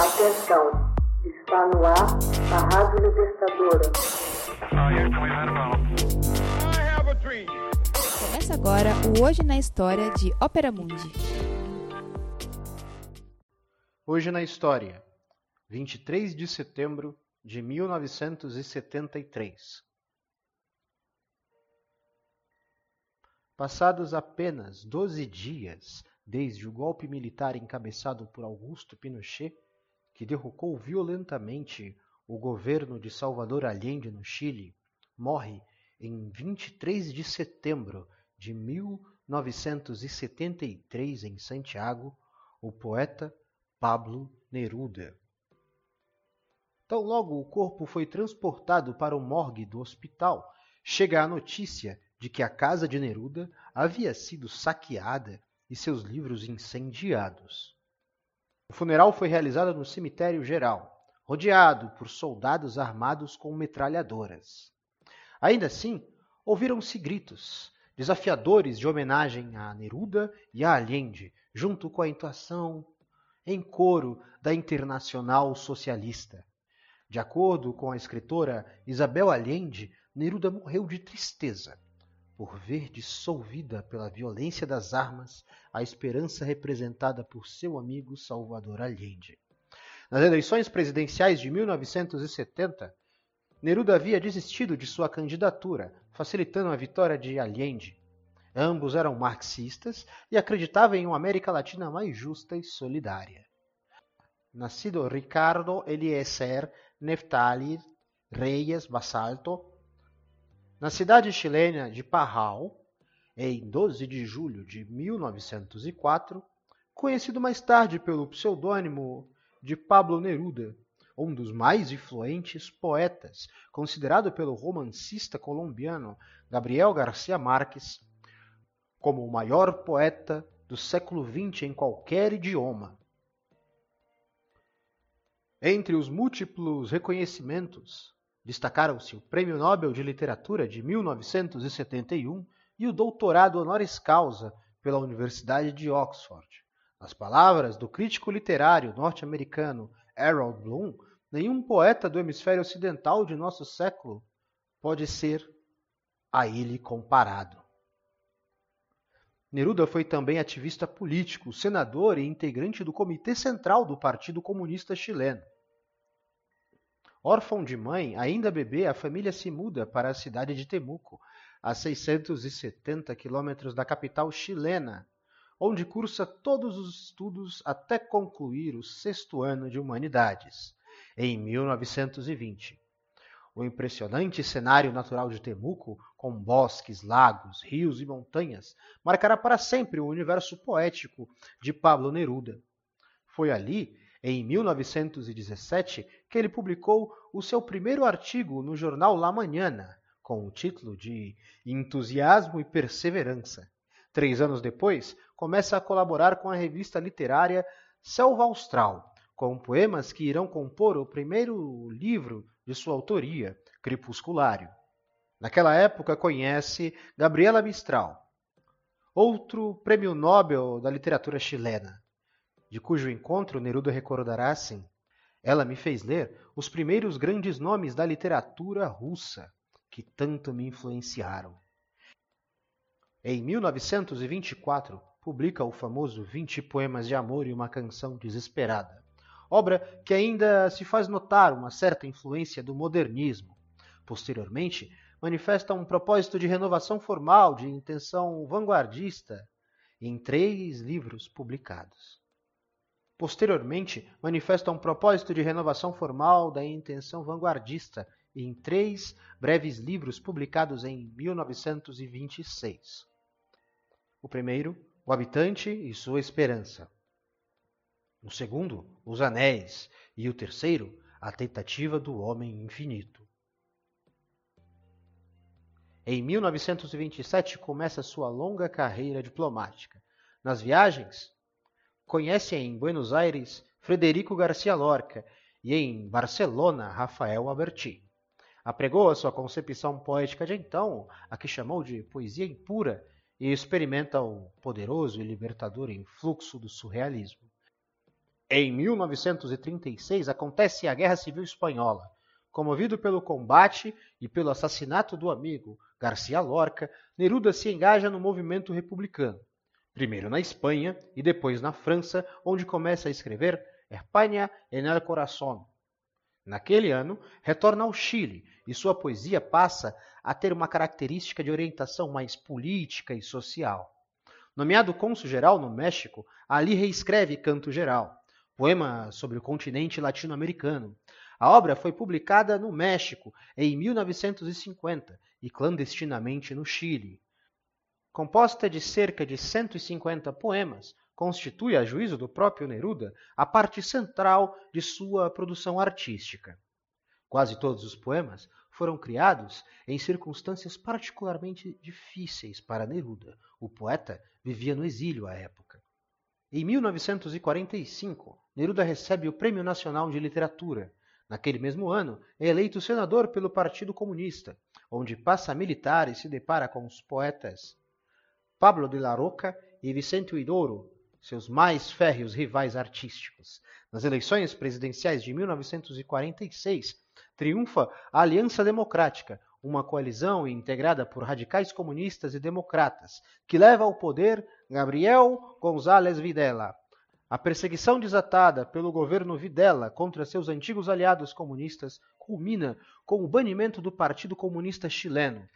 Atenção, está no ar a Rádio Libertadora. Começa agora o Hoje na História de Ópera Mundi. Hoje na História, 23 de setembro de 1973. Passados apenas 12 dias desde o golpe militar encabeçado por Augusto Pinochet, que derrocou violentamente o governo de Salvador Allende no Chile, morre em 23 de setembro de 1973 em Santiago o poeta Pablo Neruda. Tão logo o corpo foi transportado para o morgue do hospital, chega a notícia de que a casa de Neruda havia sido saqueada e seus livros incendiados. O funeral foi realizado no cemitério geral, rodeado por soldados armados com metralhadoras. Ainda assim, ouviram-se gritos, desafiadores de homenagem a Neruda e a Allende, junto com a intuação em coro da Internacional Socialista. De acordo com a escritora Isabel Allende, Neruda morreu de tristeza por ver dissolvida pela violência das armas a esperança representada por seu amigo Salvador Allende. Nas eleições presidenciais de 1970, Neruda havia desistido de sua candidatura, facilitando a vitória de Allende. Ambos eram marxistas e acreditavam em uma América Latina mais justa e solidária. Nascido Ricardo Eliezer Neftali Reyes Basalto, na cidade chilena de Parral, em 12 de julho de 1904, conhecido mais tarde pelo pseudônimo de Pablo Neruda, um dos mais influentes poetas, considerado pelo romancista colombiano Gabriel Garcia Marques como o maior poeta do século XX em qualquer idioma. Entre os múltiplos reconhecimentos Destacaram-se o Prêmio Nobel de Literatura de 1971 e o doutorado honoris causa pela Universidade de Oxford. Nas palavras do crítico literário norte-americano Harold Bloom, nenhum poeta do hemisfério ocidental de nosso século pode ser a ele comparado. Neruda foi também ativista político, senador e integrante do Comitê Central do Partido Comunista Chileno. Órfão de mãe, ainda bebê, a família se muda para a cidade de Temuco, a 670 quilômetros da capital chilena, onde cursa todos os estudos até concluir o sexto ano de humanidades, em 1920. O impressionante cenário natural de Temuco, com bosques, lagos, rios e montanhas, marcará para sempre o universo poético de Pablo Neruda. Foi ali em 1917, que ele publicou o seu primeiro artigo no jornal La Mañana, com o título de Entusiasmo e Perseverança. Três anos depois, começa a colaborar com a revista literária Selva Austral, com poemas que irão compor o primeiro livro de sua autoria, Crepusculário. Naquela época, conhece Gabriela Mistral, outro prêmio Nobel da literatura chilena de cujo encontro Neruda recordará assim: Ela me fez ler os primeiros grandes nomes da literatura russa, que tanto me influenciaram. Em 1924, publica o famoso Vinte Poemas de Amor e uma Canção Desesperada, obra que ainda se faz notar uma certa influência do modernismo. Posteriormente, manifesta um propósito de renovação formal, de intenção vanguardista, em três livros publicados. Posteriormente, manifesta um propósito de renovação formal da intenção vanguardista em três breves livros publicados em 1926. O primeiro, O Habitante e Sua Esperança. O segundo, Os Anéis. E o terceiro, A Tentativa do Homem Infinito. Em 1927 começa sua longa carreira diplomática. Nas viagens, Conhece em Buenos Aires Frederico Garcia Lorca e em Barcelona Rafael Alberti. Apregou a sua concepção poética de então, a que chamou de poesia impura, e experimenta o poderoso e libertador influxo do surrealismo. Em 1936 acontece a Guerra Civil Espanhola. Comovido pelo combate e pelo assassinato do amigo Garcia Lorca, Neruda se engaja no movimento republicano. Primeiro na Espanha e depois na França, onde começa a escrever España en el corazón. Naquele ano, retorna ao Chile e sua poesia passa a ter uma característica de orientação mais política e social. Nomeado cônsul-geral no México, ali reescreve Canto Geral, poema sobre o continente latino-americano. A obra foi publicada no México em 1950 e clandestinamente no Chile. Composta de cerca de 150 poemas, constitui, a juízo do próprio Neruda, a parte central de sua produção artística. Quase todos os poemas foram criados em circunstâncias particularmente difíceis para Neruda. O poeta vivia no exílio à época. Em 1945, Neruda recebe o Prêmio Nacional de Literatura. Naquele mesmo ano, é eleito senador pelo Partido Comunista, onde passa a militar e se depara com os poetas Pablo de la Roca e Vicente Huidoro, seus mais férreos rivais artísticos. Nas eleições presidenciais de 1946, triunfa a Aliança Democrática, uma coalizão integrada por radicais comunistas e democratas, que leva ao poder Gabriel González Videla. A perseguição desatada pelo governo Videla contra seus antigos aliados comunistas culmina com o banimento do Partido Comunista Chileno.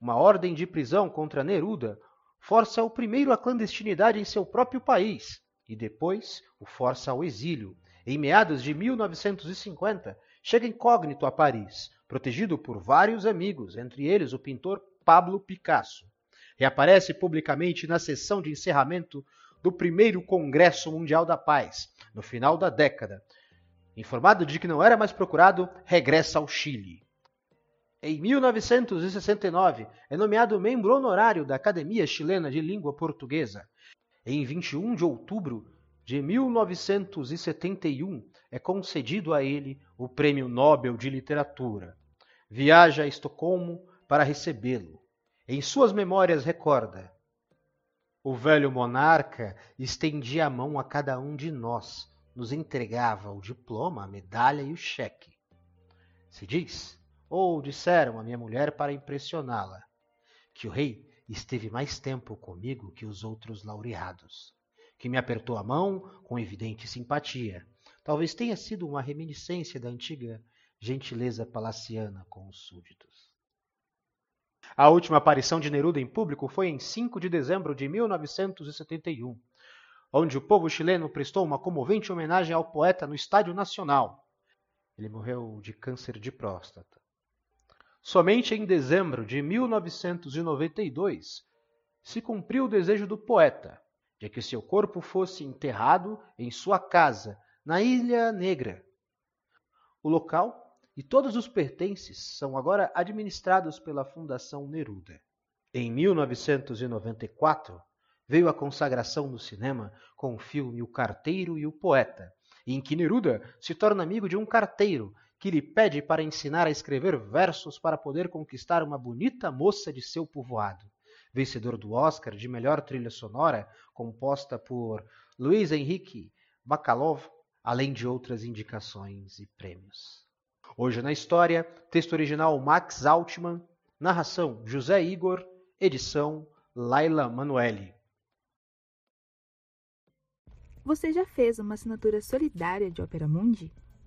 Uma ordem de prisão contra Neruda força o primeiro à clandestinidade em seu próprio país e depois o força ao exílio. Em meados de 1950, chega incógnito a Paris, protegido por vários amigos, entre eles o pintor Pablo Picasso. Reaparece publicamente na sessão de encerramento do primeiro Congresso Mundial da Paz, no final da década. Informado de que não era mais procurado, regressa ao Chile. Em 1969, é nomeado membro honorário da Academia Chilena de Língua Portuguesa. Em 21 de outubro de 1971, é concedido a ele o Prêmio Nobel de Literatura. Viaja a Estocolmo para recebê-lo. Em suas memórias recorda: O velho monarca estendia a mão a cada um de nós, nos entregava o diploma, a medalha e o cheque. Se diz, ou disseram a minha mulher para impressioná-la, que o rei esteve mais tempo comigo que os outros laureados, que me apertou a mão com evidente simpatia, Talvez tenha sido uma reminiscência da antiga gentileza palaciana com os súditos. A última aparição de Neruda em público foi em 5 de dezembro de 1971, onde o povo chileno prestou uma comovente homenagem ao poeta no Estádio Nacional. Ele morreu de câncer de próstata. Somente em dezembro de 1992 se cumpriu o desejo do poeta de que seu corpo fosse enterrado em sua casa na Ilha Negra. O local e todos os pertences são agora administrados pela Fundação Neruda. Em 1994, veio a consagração no cinema com o filme O Carteiro e o Poeta, em que Neruda se torna amigo de um carteiro que lhe pede para ensinar a escrever versos para poder conquistar uma bonita moça de seu povoado. Vencedor do Oscar de melhor trilha sonora, composta por Luiz Henrique Bacalov, além de outras indicações e prêmios. Hoje na história, texto original Max Altman, narração José Igor, edição Laila Manuelli. Você já fez uma assinatura solidária de Opera Mundi?